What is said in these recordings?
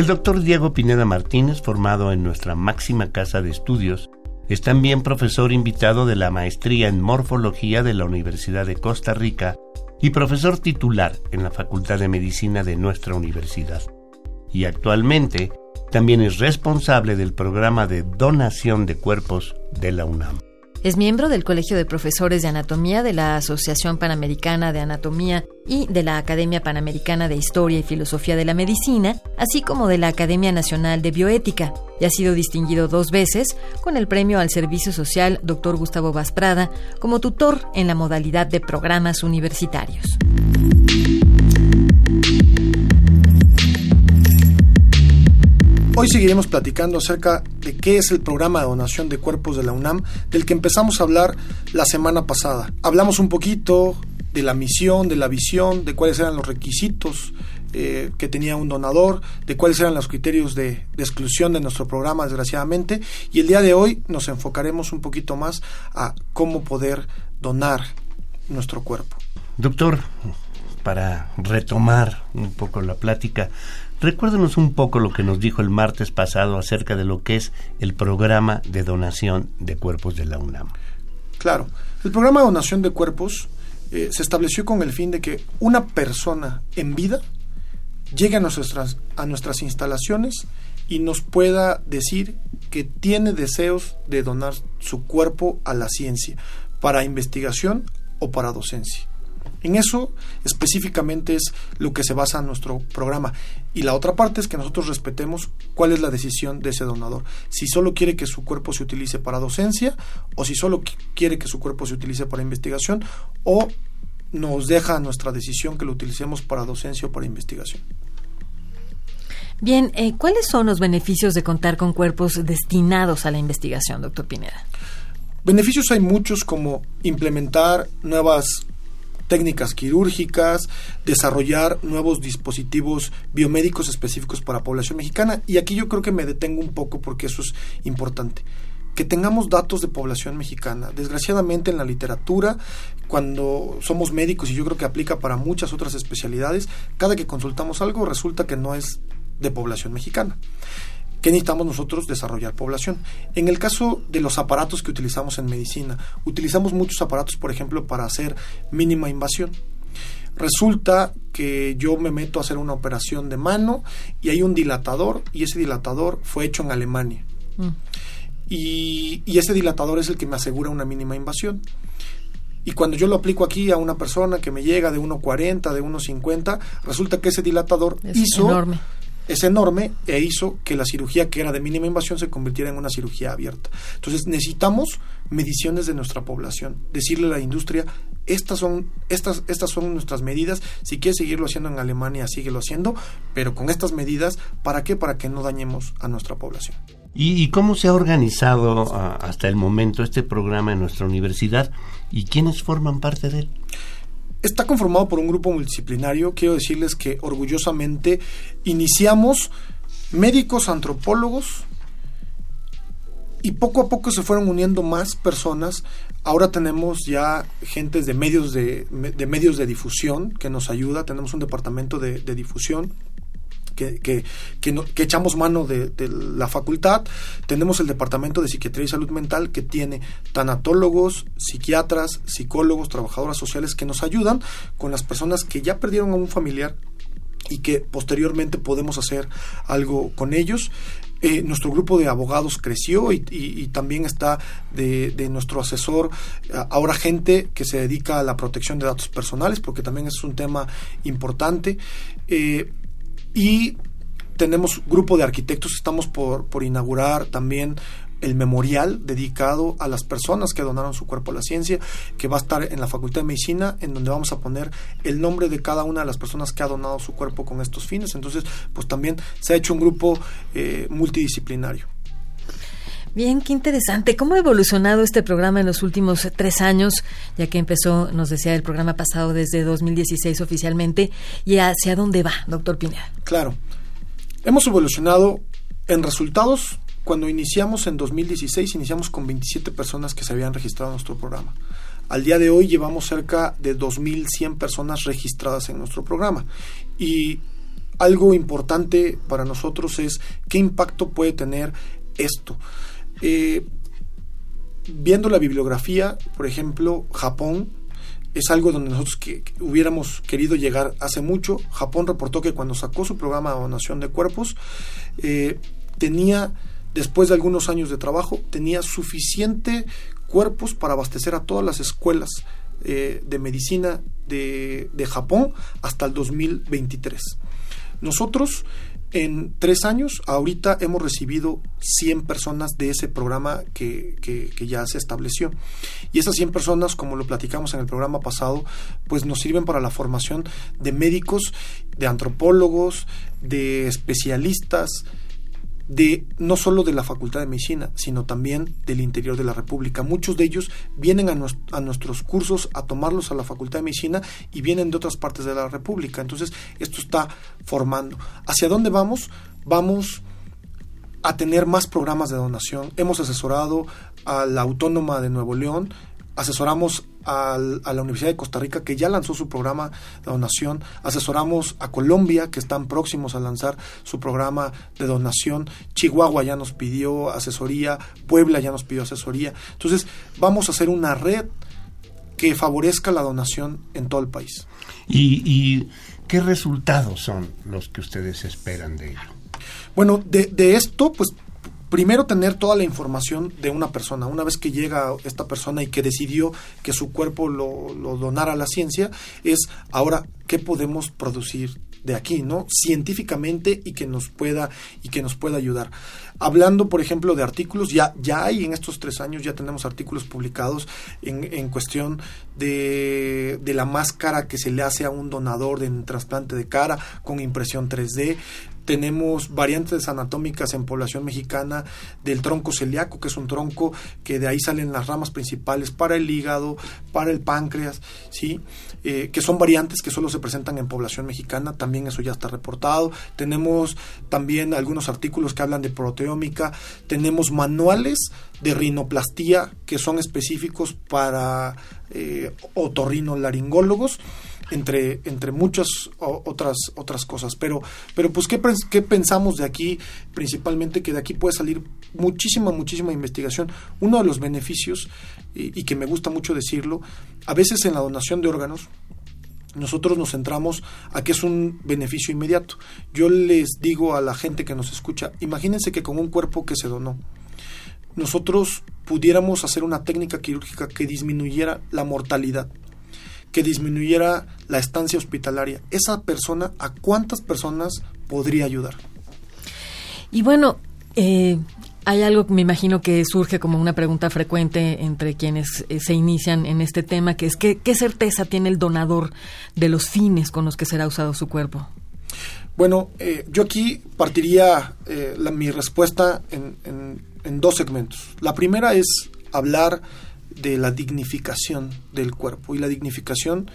El doctor Diego Pineda Martínez, formado en nuestra máxima casa de estudios, es también profesor invitado de la maestría en morfología de la Universidad de Costa Rica y profesor titular en la Facultad de Medicina de nuestra universidad. Y actualmente también es responsable del programa de donación de cuerpos de la UNAM. Es miembro del Colegio de Profesores de Anatomía de la Asociación Panamericana de Anatomía y de la Academia Panamericana de Historia y Filosofía de la Medicina, así como de la Academia Nacional de Bioética, y ha sido distinguido dos veces con el Premio al Servicio Social Dr. Gustavo Vasprada como tutor en la modalidad de programas universitarios. Hoy seguiremos platicando acerca de qué es el programa de donación de cuerpos de la UNAM, del que empezamos a hablar la semana pasada. Hablamos un poquito de la misión, de la visión, de cuáles eran los requisitos eh, que tenía un donador, de cuáles eran los criterios de, de, exclusión de nuestro programa, desgraciadamente. Y el día de hoy nos enfocaremos un poquito más a cómo poder donar nuestro cuerpo. Doctor, para retomar un poco la plática, Recuérdenos un poco lo que nos dijo el martes pasado acerca de lo que es el programa de donación de cuerpos de la UNAM. Claro, el programa de donación de cuerpos eh, se estableció con el fin de que una persona en vida llegue a nuestras, a nuestras instalaciones y nos pueda decir que tiene deseos de donar su cuerpo a la ciencia, para investigación o para docencia. En eso específicamente es lo que se basa nuestro programa. Y la otra parte es que nosotros respetemos cuál es la decisión de ese donador. Si solo quiere que su cuerpo se utilice para docencia o si solo quiere que su cuerpo se utilice para investigación o nos deja nuestra decisión que lo utilicemos para docencia o para investigación. Bien, eh, ¿cuáles son los beneficios de contar con cuerpos destinados a la investigación, doctor Pineda? Beneficios hay muchos como implementar nuevas técnicas quirúrgicas, desarrollar nuevos dispositivos biomédicos específicos para la población mexicana. Y aquí yo creo que me detengo un poco porque eso es importante que tengamos datos de población mexicana. Desgraciadamente en la literatura, cuando somos médicos, y yo creo que aplica para muchas otras especialidades, cada que consultamos algo resulta que no es de población mexicana. ¿Qué necesitamos nosotros? Desarrollar población. En el caso de los aparatos que utilizamos en medicina, utilizamos muchos aparatos, por ejemplo, para hacer mínima invasión. Resulta que yo me meto a hacer una operación de mano y hay un dilatador y ese dilatador fue hecho en Alemania. Mm. Y, y ese dilatador es el que me asegura una mínima invasión. Y cuando yo lo aplico aquí a una persona que me llega de 1,40, de 1,50, resulta que ese dilatador hizo enorme es enorme e hizo que la cirugía que era de mínima invasión se convirtiera en una cirugía abierta. Entonces necesitamos mediciones de nuestra población, decirle a la industria, estas son, estas, estas son nuestras medidas, si quieres seguirlo haciendo en Alemania, síguelo haciendo, pero con estas medidas, ¿para qué? Para que no dañemos a nuestra población. ¿Y, cómo se ha organizado ah, hasta el momento este programa en nuestra universidad y quiénes forman parte de él? Está conformado por un grupo multidisciplinario. Quiero decirles que orgullosamente iniciamos médicos, antropólogos, y poco a poco se fueron uniendo más personas. Ahora tenemos ya gentes de medios de, medios de difusión que nos ayuda. Tenemos un departamento de difusión que, que, echamos mano de, la facultad. Tenemos el Departamento de Psiquiatría y Salud Mental que tiene tanatólogos, psiquiatras, psicólogos, trabajadoras sociales que nos ayudan con las personas que ya perdieron a un familiar y que posteriormente podemos hacer algo con ellos. Eh, nuestro grupo de abogados creció y, también está de, nuestro asesor ahora gente que se dedica a la protección de datos personales porque también es un tema importante. Eh, y tenemos grupo de arquitectos, estamos por, por inaugurar también el memorial dedicado a las personas que donaron su cuerpo a la ciencia, que va a estar en la Facultad de Medicina, en donde vamos a poner el nombre de cada una de las personas que ha donado su cuerpo con estos fines. Entonces, pues también se ha hecho un grupo eh, multidisciplinario. Bien, qué interesante. ¿Cómo ha evolucionado este programa en los últimos tres años, ya que empezó, nos decía el programa pasado, desde 2016 oficialmente, y hacia dónde va, doctor Pineda? Claro. Hemos evolucionado en resultados. Cuando iniciamos en 2016, iniciamos con 27 personas que se habían registrado en nuestro programa. Al día de hoy llevamos cerca de 2.100 personas registradas en nuestro programa. Y algo importante para nosotros es qué impacto puede tener esto. Eh, viendo la bibliografía, por ejemplo, Japón es algo donde nosotros que, hubiéramos querido llegar hace mucho. Japón reportó que cuando sacó su programa de donación de cuerpos, eh, tenía, después de algunos años de trabajo, tenía suficiente cuerpos para abastecer a todas las escuelas eh, de medicina de, de Japón hasta el 2023. Nosotros en tres años, ahorita hemos recibido 100 personas de ese programa que, que, ya se estableció. Y esas 100 personas, como lo platicamos en el programa pasado, pues nos sirven para la formación de médicos, de antropólogos, de especialistas, de no solo de la Facultad de Medicina, sino también del interior de la República. Muchos de ellos vienen a, a, nuestros cursos a tomarlos a la Facultad de Medicina y vienen de otras partes de la República. Entonces, esto está formando. ¿Hacia dónde vamos? Vamos a tener más programas de donación. Hemos asesorado a la Autónoma de Nuevo León, asesoramos a la Universidad de Costa Rica, que ya lanzó su programa de donación. Asesoramos a Colombia, que están próximos a lanzar su programa de donación. Chihuahua ya nos pidió asesoría. Puebla ya nos pidió asesoría. Entonces, vamos a hacer una red que favorezca la donación en todo el país. ¿Y, y qué resultados son los que ustedes esperan de ello? Bueno, de, de esto, pues primero tener toda la información de una persona. Una vez que llega esta persona y que decidió que su cuerpo lo, donara a la ciencia, es ahora qué podemos producir de aquí, ¿no? Científicamente y que nos pueda y que nos pueda ayudar. Hablando, por ejemplo, de artículos, ya, ya hay en estos tres años, ya tenemos artículos publicados en, cuestión de, de, la máscara que se le hace a un donador de trasplante de cara con impresión 3D tenemos variantes anatómicas en población mexicana del tronco celíaco, que es un tronco que de ahí salen las ramas principales para el hígado, para el páncreas, ¿sí? Eh, que son variantes que solo se presentan en población mexicana, también eso ya está reportado. Tenemos también algunos artículos que hablan de proteómica, tenemos manuales de rinoplastía que son específicos para eh, otorrinolaringólogos entre, entre muchas otras, otras cosas. Pero, pero pues, ¿qué, ¿qué pensamos de aquí? Principalmente que de aquí puede salir muchísima, muchísima investigación. Uno de los beneficios, y, que me gusta mucho decirlo, a veces en la donación de órganos, nosotros nos centramos a que es un beneficio inmediato. Yo les digo a la gente que nos escucha, imagínense que con un cuerpo que se donó, nosotros pudiéramos hacer una técnica quirúrgica que disminuyera la mortalidad que disminuyera la estancia hospitalaria, esa persona, ¿a cuántas personas podría ayudar? Y bueno, eh, hay algo que me imagino que surge como una pregunta frecuente entre quienes eh, se inician en este tema, que es ¿qué, qué certeza tiene el donador de los fines con los que será usado su cuerpo? Bueno, eh, yo aquí partiría mi respuesta en, en dos segmentos. La primera es hablar de la dignificación del cuerpo. Y la dignificación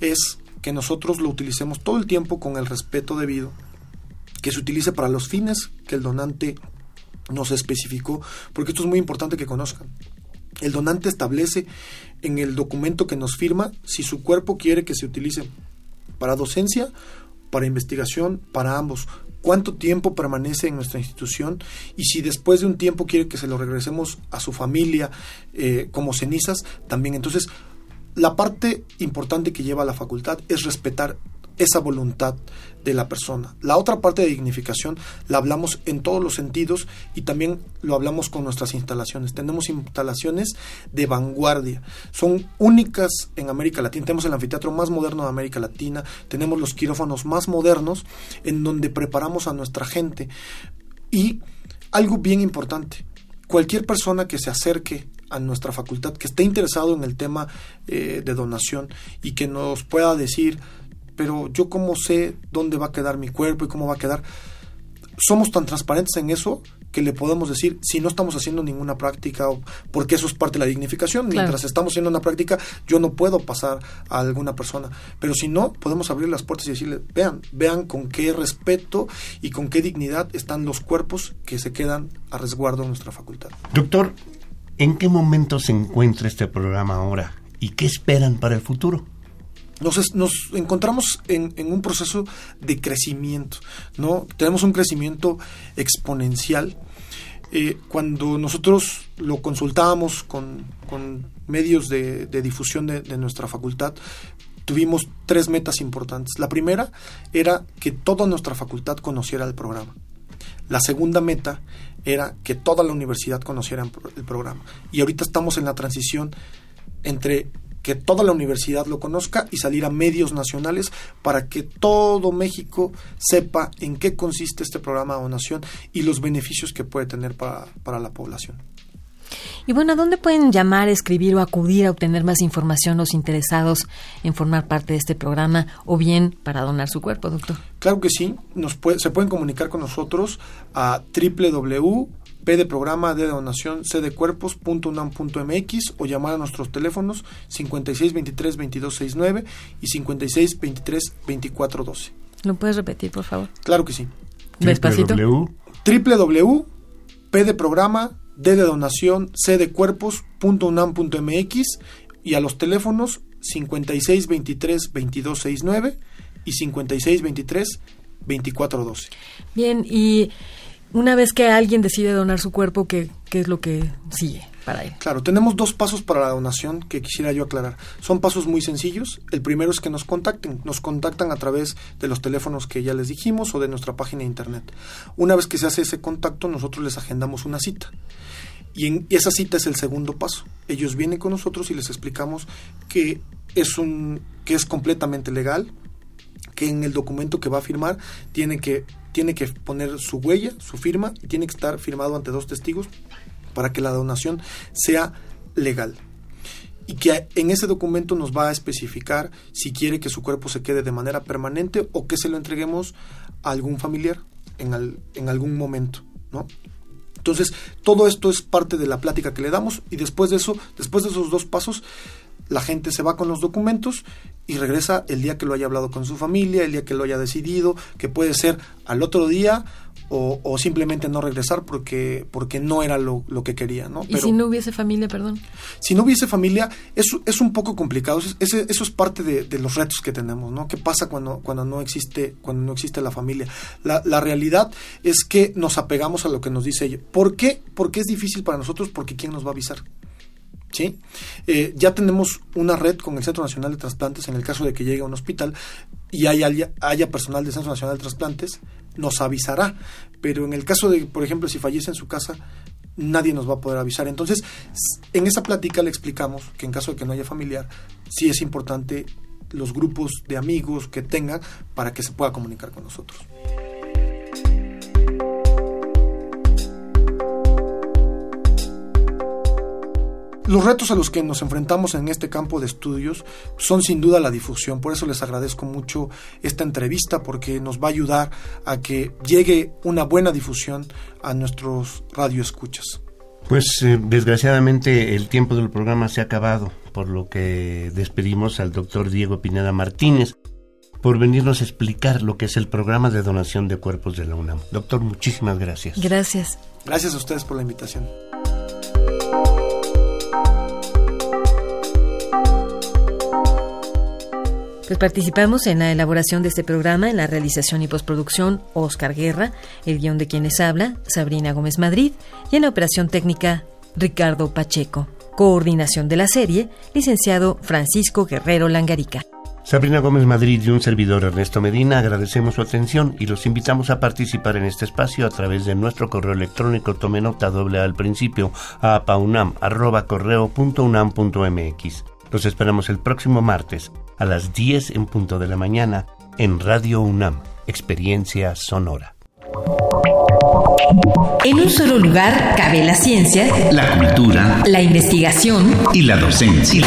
es que nosotros lo utilicemos todo el tiempo con el respeto debido, que se utilice para los fines que el donante nos especificó, porque esto es muy importante que conozcan. El donante establece en el documento que nos firma si su cuerpo quiere que se utilice para docencia, para investigación, para ambos cuánto tiempo permanece en nuestra institución y si después de un tiempo quiere que se lo regresemos a su familia eh, como cenizas, también. Entonces, la parte importante que lleva la facultad es respetar esa voluntad de la persona. La otra parte de dignificación la hablamos en todos los sentidos y también lo hablamos con nuestras instalaciones. Tenemos instalaciones de vanguardia, son únicas en América Latina. Tenemos el anfiteatro más moderno de América Latina, tenemos los quirófanos más modernos en donde preparamos a nuestra gente. Y algo bien importante, cualquier persona que se acerque a nuestra facultad, que esté interesado en el tema eh, de donación y que nos pueda decir, pero yo cómo sé dónde va a quedar mi cuerpo y cómo va a quedar. Somos tan transparentes en eso que le podemos decir si no estamos haciendo ninguna práctica, porque eso es parte de la dignificación. Mientras estamos haciendo una práctica, yo no puedo pasar a alguna persona. Pero si no, podemos abrir las puertas y decirle, vean, vean con qué respeto y con qué dignidad están los cuerpos que se quedan a resguardo en nuestra facultad. Doctor, ¿en qué momento se encuentra este programa ahora? ¿Y qué esperan para el futuro? Nos, nos, encontramos en, un proceso de crecimiento, ¿no? Tenemos un crecimiento exponencial. Eh, cuando nosotros lo consultábamos con, medios de, difusión de, nuestra facultad, tuvimos tres metas importantes. La primera era que toda nuestra facultad conociera el programa. La segunda meta era que toda la universidad conociera el programa. Y ahorita estamos en la transición entre que toda la universidad lo conozca y salir a medios nacionales para que todo México sepa en qué consiste este programa de donación y los beneficios que puede tener para, para la población. Y bueno, ¿a dónde pueden llamar, escribir o acudir a obtener más información los interesados en formar parte de este programa o bien para donar su cuerpo, doctor? Claro que sí, nos puede, se pueden comunicar con nosotros a www P de programa de donación C de cuerpos.unam.mx o llamar a nuestros teléfonos 5623-2269 y 5623-2412. ¿Lo puedes repetir, por favor? Claro que sí. Despacito. www. P de programa D de donación C de cuerpos.unam.mx y a los teléfonos 5623-2269 y 5623-2412. Bien, y una vez que alguien decide donar su cuerpo, ¿qué, qué es lo que sigue para él? Claro, tenemos dos pasos para la donación que quisiera yo aclarar. Son pasos muy sencillos. El primero es que nos contacten. Nos contactan a través de los teléfonos que ya les dijimos o de nuestra página de internet. Una vez que se hace ese contacto, nosotros les agendamos una cita. Y en esa cita es el segundo paso. Ellos vienen con nosotros y les explicamos que es un que es completamente legal, que en el documento que va a firmar tiene que tiene que poner su huella, su firma y tiene que estar firmado ante dos testigos para que la donación sea legal. Y que en ese documento nos va a especificar si quiere que su cuerpo se quede de manera permanente o que se lo entreguemos a algún familiar en, al, en algún momento, ¿no? Entonces, todo esto es parte de la plática que le damos y después de eso, después de esos dos pasos, la gente se va con los documentos y regresa el día que lo haya hablado con su familia, el día que lo haya decidido, que puede ser al otro día o, o simplemente no regresar porque, porque no era lo, lo que quería. ¿no? ¿Y si no hubiese familia, perdón? Si no hubiese familia, eso es un poco complicado. Eso, eso es parte de, de, los retos que tenemos. ¿no? ¿Qué pasa cuando, cuando, no, existe, cuando no existe la familia? La, la realidad es que nos apegamos a lo que nos dice ella. ¿Por qué? Porque es difícil para nosotros, porque ¿quién nos va a avisar? ¿Sí? Eh, ya tenemos una red con el Centro Nacional de Trasplantes en el caso de que llegue a un hospital y haya, haya personal del Centro Nacional de Trasplantes, nos avisará. Pero en el caso de, por ejemplo, si fallece en su casa, nadie nos va a poder avisar. Entonces, en esa plática le explicamos que en caso de que no haya familiar, sí es importante los grupos de amigos que tengan para que se pueda comunicar con nosotros. Los retos a los que nos enfrentamos en este campo de estudios son sin duda la difusión. Por eso les agradezco mucho esta entrevista porque nos va a ayudar a que llegue una buena difusión a nuestros radioescuchas. Pues eh, desgraciadamente el tiempo del programa se ha acabado, por lo que despedimos al doctor Diego Pineda Martínez por venirnos a explicar lo que es el programa de donación de cuerpos de la UNAM. Doctor, muchísimas gracias. Gracias. Gracias a ustedes por la invitación. Pues participamos en la elaboración de este programa, en la realización y postproducción, Oscar Guerra, el guion de quienes habla, Sabrina Gómez Madrid, y en la operación técnica, Ricardo Pacheco. Coordinación de la serie, licenciado Francisco Guerrero Langarica. Sabrina Gómez Madrid y un servidor Ernesto Medina agradecemos su atención y los invitamos a participar en este espacio a través de nuestro correo electrónico tome nota doble al principio a paunam. Los esperamos el próximo martes a las 10 en punto de la mañana en Radio UNAM, Experiencia Sonora. En un solo lugar cabe la ciencia, la cultura, la investigación y la docencia.